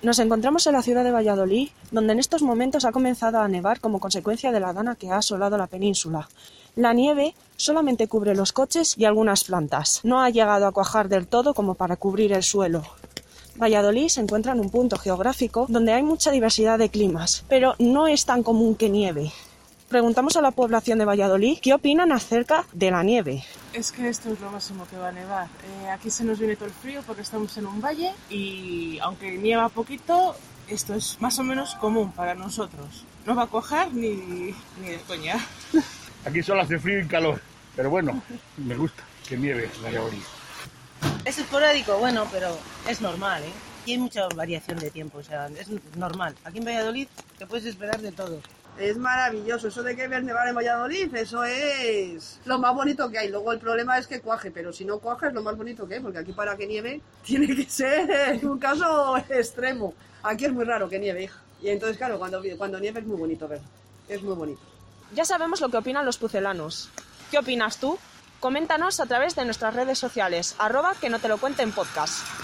Nos encontramos en la ciudad de Valladolid, donde en estos momentos ha comenzado a nevar como consecuencia de la dana que ha asolado la península. La nieve solamente cubre los coches y algunas plantas. No ha llegado a cuajar del todo como para cubrir el suelo. Valladolid se encuentra en un punto geográfico donde hay mucha diversidad de climas, pero no es tan común que nieve. Preguntamos a la población de Valladolid qué opinan acerca de la nieve. Es que esto es lo máximo que va a nevar. Eh, aquí se nos viene todo el frío porque estamos en un valle y aunque nieva poquito, esto es más o menos común para nosotros. No va a coger ni, ni de coña. Aquí solo hace frío y calor, pero bueno, me gusta que nieve Valladolid. Es esporádico, bueno, pero es normal, ¿eh? Y hay mucha variación de tiempo, o sea, es normal. Aquí en Valladolid te puedes esperar de todo. Es maravilloso, eso de que ver en Valladolid, eso es lo más bonito que hay. Luego el problema es que cuaje, pero si no cuaje es lo más bonito que hay, porque aquí para que nieve tiene que ser un caso extremo. Aquí es muy raro que nieve, hija. Y entonces, claro, cuando, cuando nieve es muy bonito ver. Es muy bonito. Ya sabemos lo que opinan los pucelanos. ¿Qué opinas tú? Coméntanos a través de nuestras redes sociales, arroba que no te lo cuenten podcast.